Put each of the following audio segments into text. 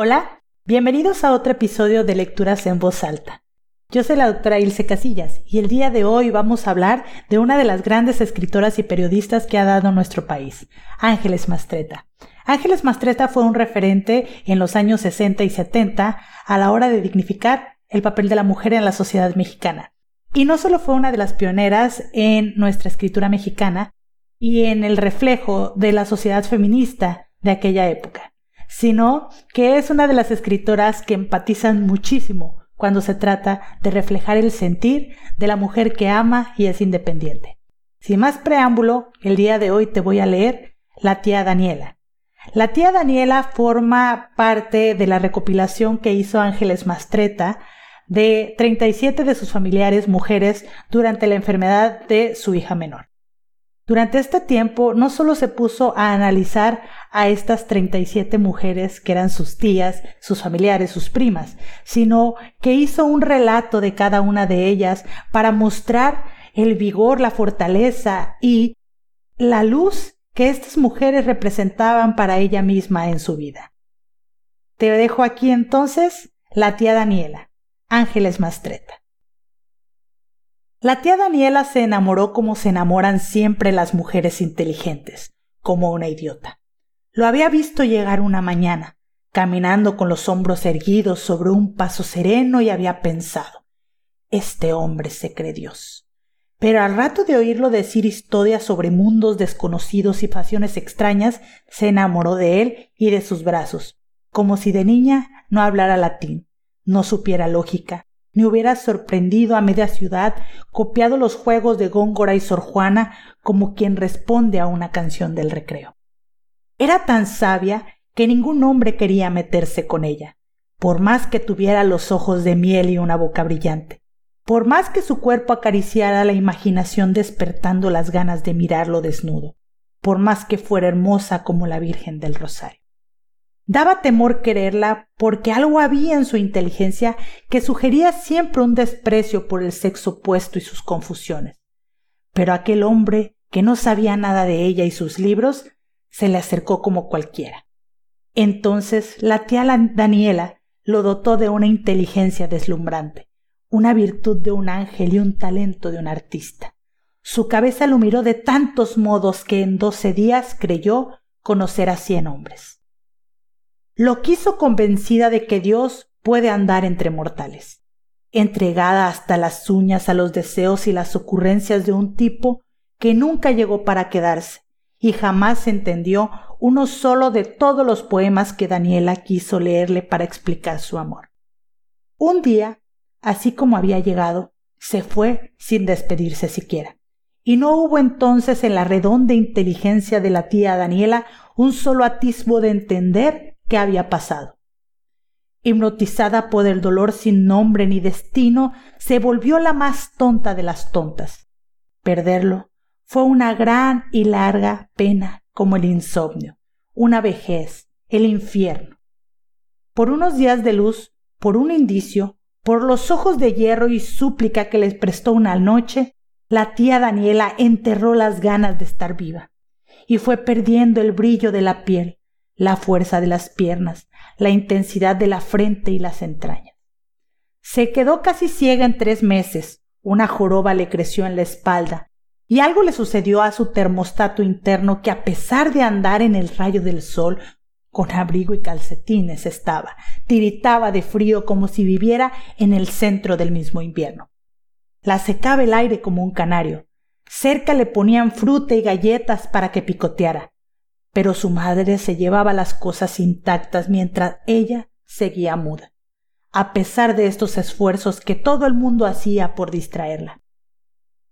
Hola, bienvenidos a otro episodio de Lecturas en Voz Alta. Yo soy la doctora Ilse Casillas y el día de hoy vamos a hablar de una de las grandes escritoras y periodistas que ha dado nuestro país, Ángeles Mastreta. Ángeles Mastreta fue un referente en los años 60 y 70 a la hora de dignificar el papel de la mujer en la sociedad mexicana. Y no solo fue una de las pioneras en nuestra escritura mexicana y en el reflejo de la sociedad feminista de aquella época, sino que es una de las escritoras que empatizan muchísimo cuando se trata de reflejar el sentir de la mujer que ama y es independiente. Sin más preámbulo, el día de hoy te voy a leer La tía Daniela. La tía Daniela forma parte de la recopilación que hizo Ángeles Mastreta de 37 de sus familiares mujeres durante la enfermedad de su hija menor. Durante este tiempo no solo se puso a analizar a estas 37 mujeres que eran sus tías, sus familiares, sus primas, sino que hizo un relato de cada una de ellas para mostrar el vigor, la fortaleza y la luz que estas mujeres representaban para ella misma en su vida. Te dejo aquí entonces la tía Daniela, Ángeles Mastreta. La tía Daniela se enamoró como se enamoran siempre las mujeres inteligentes, como una idiota. Lo había visto llegar una mañana, caminando con los hombros erguidos sobre un paso sereno y había pensado, este hombre se cree Dios. Pero al rato de oírlo decir historias sobre mundos desconocidos y pasiones extrañas, se enamoró de él y de sus brazos, como si de niña no hablara latín, no supiera lógica, me hubiera sorprendido a media ciudad, copiado los juegos de Góngora y Sor Juana como quien responde a una canción del recreo. Era tan sabia que ningún hombre quería meterse con ella, por más que tuviera los ojos de miel y una boca brillante, por más que su cuerpo acariciara la imaginación despertando las ganas de mirarlo desnudo, por más que fuera hermosa como la Virgen del Rosario. Daba temor quererla porque algo había en su inteligencia que sugería siempre un desprecio por el sexo opuesto y sus confusiones. Pero aquel hombre, que no sabía nada de ella y sus libros, se le acercó como cualquiera. Entonces la tía Daniela lo dotó de una inteligencia deslumbrante, una virtud de un ángel y un talento de un artista. Su cabeza lo miró de tantos modos que en doce días creyó conocer a cien hombres lo quiso convencida de que Dios puede andar entre mortales, entregada hasta las uñas a los deseos y las ocurrencias de un tipo que nunca llegó para quedarse y jamás entendió uno solo de todos los poemas que Daniela quiso leerle para explicar su amor. Un día, así como había llegado, se fue sin despedirse siquiera. Y no hubo entonces en la redonda inteligencia de la tía Daniela un solo atisbo de entender qué había pasado. Hipnotizada por el dolor sin nombre ni destino, se volvió la más tonta de las tontas. Perderlo fue una gran y larga pena como el insomnio, una vejez, el infierno. Por unos días de luz, por un indicio, por los ojos de hierro y súplica que les prestó una noche, la tía Daniela enterró las ganas de estar viva y fue perdiendo el brillo de la piel, la fuerza de las piernas, la intensidad de la frente y las entrañas. Se quedó casi ciega en tres meses, una joroba le creció en la espalda, y algo le sucedió a su termostato interno que a pesar de andar en el rayo del sol, con abrigo y calcetines estaba, tiritaba de frío como si viviera en el centro del mismo invierno. La secaba el aire como un canario. Cerca le ponían fruta y galletas para que picoteara pero su madre se llevaba las cosas intactas mientras ella seguía muda, a pesar de estos esfuerzos que todo el mundo hacía por distraerla.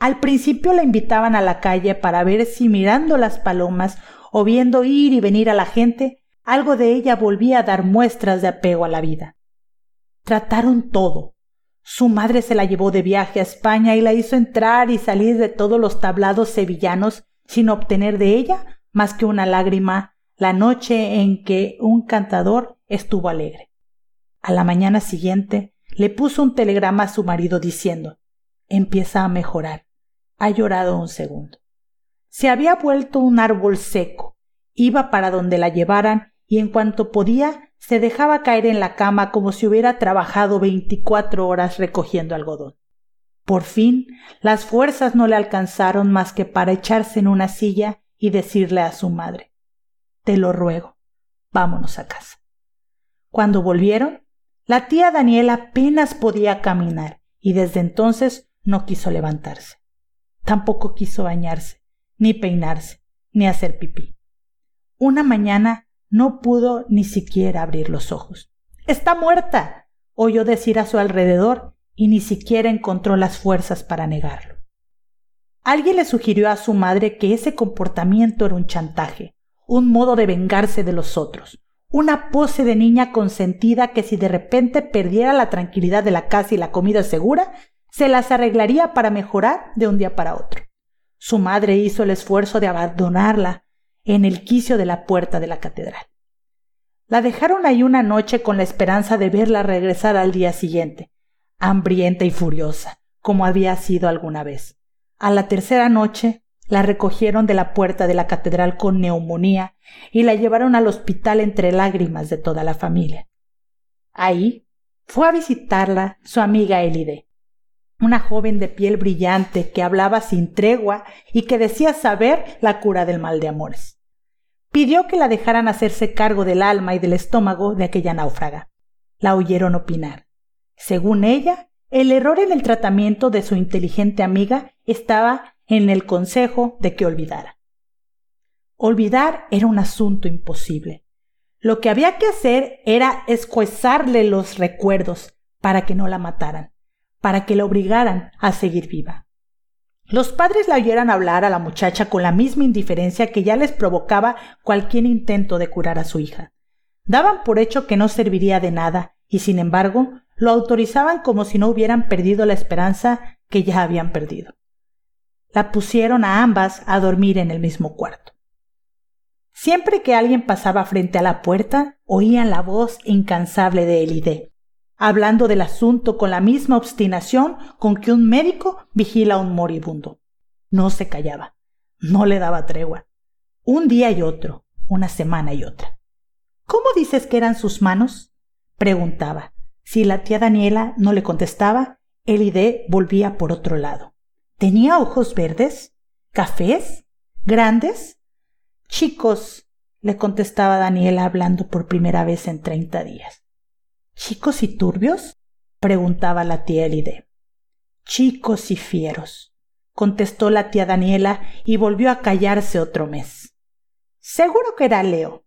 Al principio la invitaban a la calle para ver si mirando las palomas o viendo ir y venir a la gente, algo de ella volvía a dar muestras de apego a la vida. Trataron todo. Su madre se la llevó de viaje a España y la hizo entrar y salir de todos los tablados sevillanos sin obtener de ella más que una lágrima la noche en que un cantador estuvo alegre. A la mañana siguiente le puso un telegrama a su marido diciendo empieza a mejorar. Ha llorado un segundo. Se había vuelto un árbol seco. Iba para donde la llevaran y en cuanto podía se dejaba caer en la cama como si hubiera trabajado veinticuatro horas recogiendo algodón. Por fin, las fuerzas no le alcanzaron más que para echarse en una silla y decirle a su madre Te lo ruego, vámonos a casa. Cuando volvieron, la tía Daniela apenas podía caminar y desde entonces no quiso levantarse. Tampoco quiso bañarse, ni peinarse, ni hacer pipí. Una mañana no pudo ni siquiera abrir los ojos. Está muerta, oyó decir a su alrededor y ni siquiera encontró las fuerzas para negarlo. Alguien le sugirió a su madre que ese comportamiento era un chantaje, un modo de vengarse de los otros, una pose de niña consentida que si de repente perdiera la tranquilidad de la casa y la comida segura, se las arreglaría para mejorar de un día para otro. Su madre hizo el esfuerzo de abandonarla en el quicio de la puerta de la catedral. La dejaron ahí una noche con la esperanza de verla regresar al día siguiente, hambrienta y furiosa, como había sido alguna vez. A la tercera noche la recogieron de la puerta de la catedral con neumonía y la llevaron al hospital entre lágrimas de toda la familia. Ahí fue a visitarla su amiga Elide, una joven de piel brillante que hablaba sin tregua y que decía saber la cura del mal de amores. Pidió que la dejaran hacerse cargo del alma y del estómago de aquella náufraga. La oyeron opinar. Según ella, el error en el tratamiento de su inteligente amiga estaba en el consejo de que olvidara. Olvidar era un asunto imposible. Lo que había que hacer era escuezarle los recuerdos para que no la mataran, para que la obligaran a seguir viva. Los padres la oyeran hablar a la muchacha con la misma indiferencia que ya les provocaba cualquier intento de curar a su hija. Daban por hecho que no serviría de nada y sin embargo lo autorizaban como si no hubieran perdido la esperanza que ya habían perdido. La pusieron a ambas a dormir en el mismo cuarto. Siempre que alguien pasaba frente a la puerta, oían la voz incansable de Elide, hablando del asunto con la misma obstinación con que un médico vigila a un moribundo. No se callaba, no le daba tregua. Un día y otro, una semana y otra. ¿Cómo dices que eran sus manos? preguntaba, si la tía Daniela no le contestaba, Elide volvía por otro lado. ¿Tenía ojos verdes? ¿Cafés? ¿Grandes? Chicos, le contestaba Daniela hablando por primera vez en treinta días. ¿Chicos y turbios? preguntaba la tía Elide. Chicos y fieros, contestó la tía Daniela y volvió a callarse otro mes. Seguro que era Leo.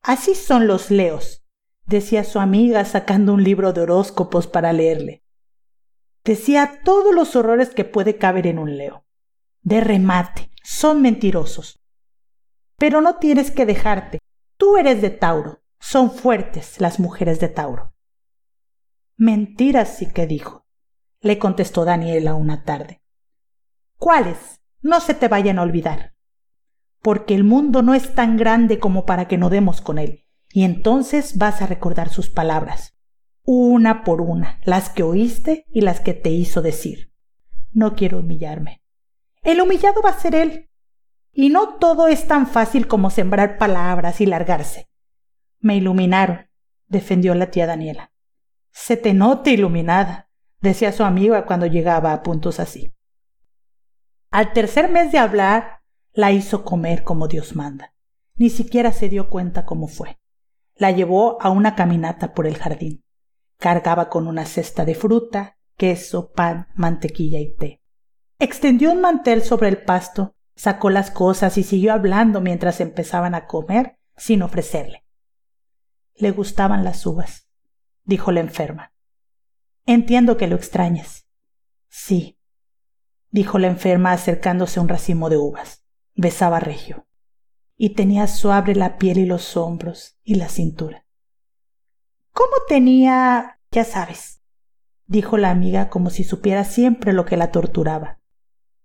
Así son los Leos, decía su amiga sacando un libro de horóscopos para leerle. Decía todos los horrores que puede caber en un leo. De remate, son mentirosos. Pero no tienes que dejarte. Tú eres de Tauro. Son fuertes las mujeres de Tauro. Mentiras sí que dijo, le contestó Daniela una tarde. ¿Cuáles? No se te vayan a olvidar. Porque el mundo no es tan grande como para que no demos con él y entonces vas a recordar sus palabras, una por una, las que oíste y las que te hizo decir. No quiero humillarme. El humillado va a ser él. Y no todo es tan fácil como sembrar palabras y largarse. Me iluminaron, defendió la tía Daniela. Se te nota iluminada, decía su amiga cuando llegaba a puntos así. Al tercer mes de hablar, la hizo comer como Dios manda. Ni siquiera se dio cuenta cómo fue. La llevó a una caminata por el jardín. Cargaba con una cesta de fruta, queso, pan, mantequilla y té. Extendió un mantel sobre el pasto, sacó las cosas y siguió hablando mientras empezaban a comer sin ofrecerle. Le gustaban las uvas, dijo la enferma. Entiendo que lo extrañes. Sí, dijo la enferma acercándose a un racimo de uvas. Besaba regio y tenía suave la piel y los hombros y la cintura. ¿Cómo tenía? ya sabes, dijo la amiga como si supiera siempre lo que la torturaba.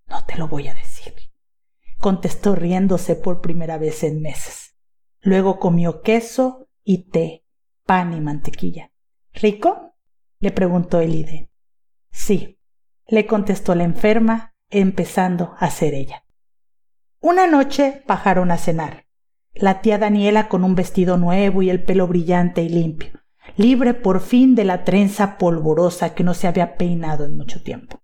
No te lo voy a decir, contestó riéndose por primera vez en meses. Luego comió queso y té, pan y mantequilla. ¿Rico? le preguntó Elide. Sí, le contestó la enferma, empezando a ser ella. Una noche bajaron a cenar. la tía Daniela con un vestido nuevo y el pelo brillante y limpio, libre por fin de la trenza polvorosa que no se había peinado en mucho tiempo.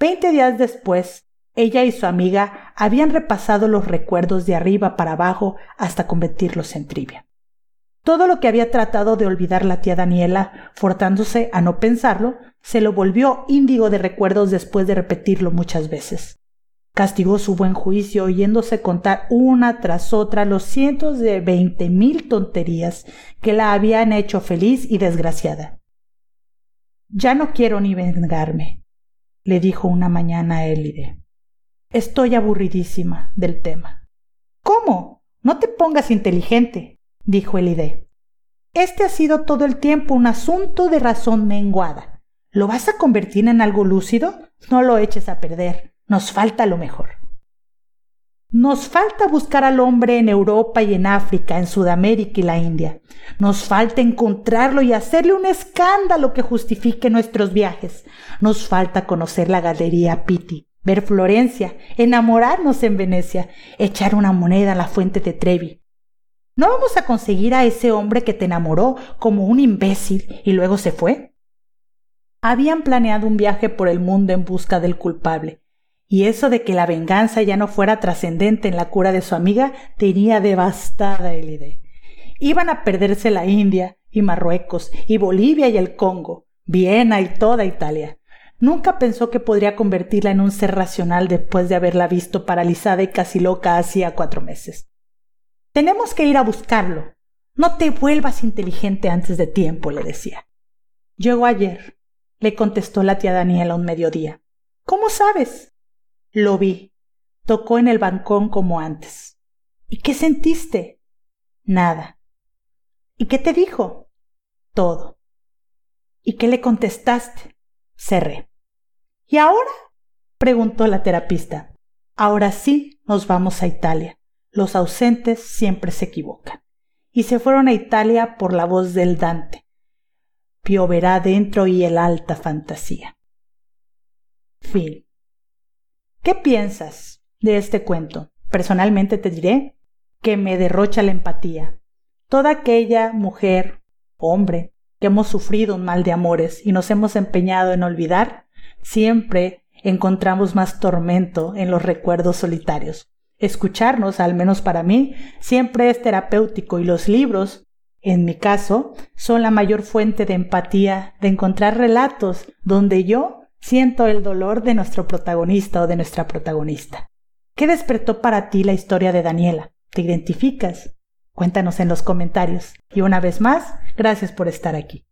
Veinte días después, ella y su amiga habían repasado los recuerdos de arriba para abajo hasta convertirlos en trivia. Todo lo que había tratado de olvidar la tía Daniela, forzándose a no pensarlo, se lo volvió índigo de recuerdos después de repetirlo muchas veces. Castigó su buen juicio oyéndose contar una tras otra los cientos de veinte mil tonterías que la habían hecho feliz y desgraciada. Ya no quiero ni vengarme, le dijo una mañana a Elide. Estoy aburridísima del tema. ¿Cómo? No te pongas inteligente, dijo Elide. Este ha sido todo el tiempo un asunto de razón menguada. ¿Lo vas a convertir en algo lúcido? No lo eches a perder. Nos falta lo mejor. Nos falta buscar al hombre en Europa y en África, en Sudamérica y la India. Nos falta encontrarlo y hacerle un escándalo que justifique nuestros viajes. Nos falta conocer la galería Pitti, ver Florencia, enamorarnos en Venecia, echar una moneda a la fuente de Trevi. ¿No vamos a conseguir a ese hombre que te enamoró como un imbécil y luego se fue? Habían planeado un viaje por el mundo en busca del culpable, y eso de que la venganza ya no fuera trascendente en la cura de su amiga tenía devastada el idea. Iban a perderse la India y Marruecos y Bolivia y el Congo, Viena y toda Italia. Nunca pensó que podría convertirla en un ser racional después de haberla visto paralizada y casi loca hacía cuatro meses. Tenemos que ir a buscarlo. No te vuelvas inteligente antes de tiempo, le decía. Llegó ayer, le contestó la tía Daniela un mediodía. ¿Cómo sabes? Lo vi. Tocó en el balcón como antes. ¿Y qué sentiste? Nada. ¿Y qué te dijo? Todo. ¿Y qué le contestaste? Cerré. ¿Y ahora? preguntó la terapista. Ahora sí nos vamos a Italia. Los ausentes siempre se equivocan. Y se fueron a Italia por la voz del Dante. Pioverá dentro y el alta fantasía. Fin. ¿Qué piensas de este cuento? Personalmente te diré que me derrocha la empatía. Toda aquella mujer, hombre, que hemos sufrido un mal de amores y nos hemos empeñado en olvidar, siempre encontramos más tormento en los recuerdos solitarios. Escucharnos, al menos para mí, siempre es terapéutico y los libros, en mi caso, son la mayor fuente de empatía, de encontrar relatos donde yo Siento el dolor de nuestro protagonista o de nuestra protagonista. ¿Qué despertó para ti la historia de Daniela? ¿Te identificas? Cuéntanos en los comentarios. Y una vez más, gracias por estar aquí.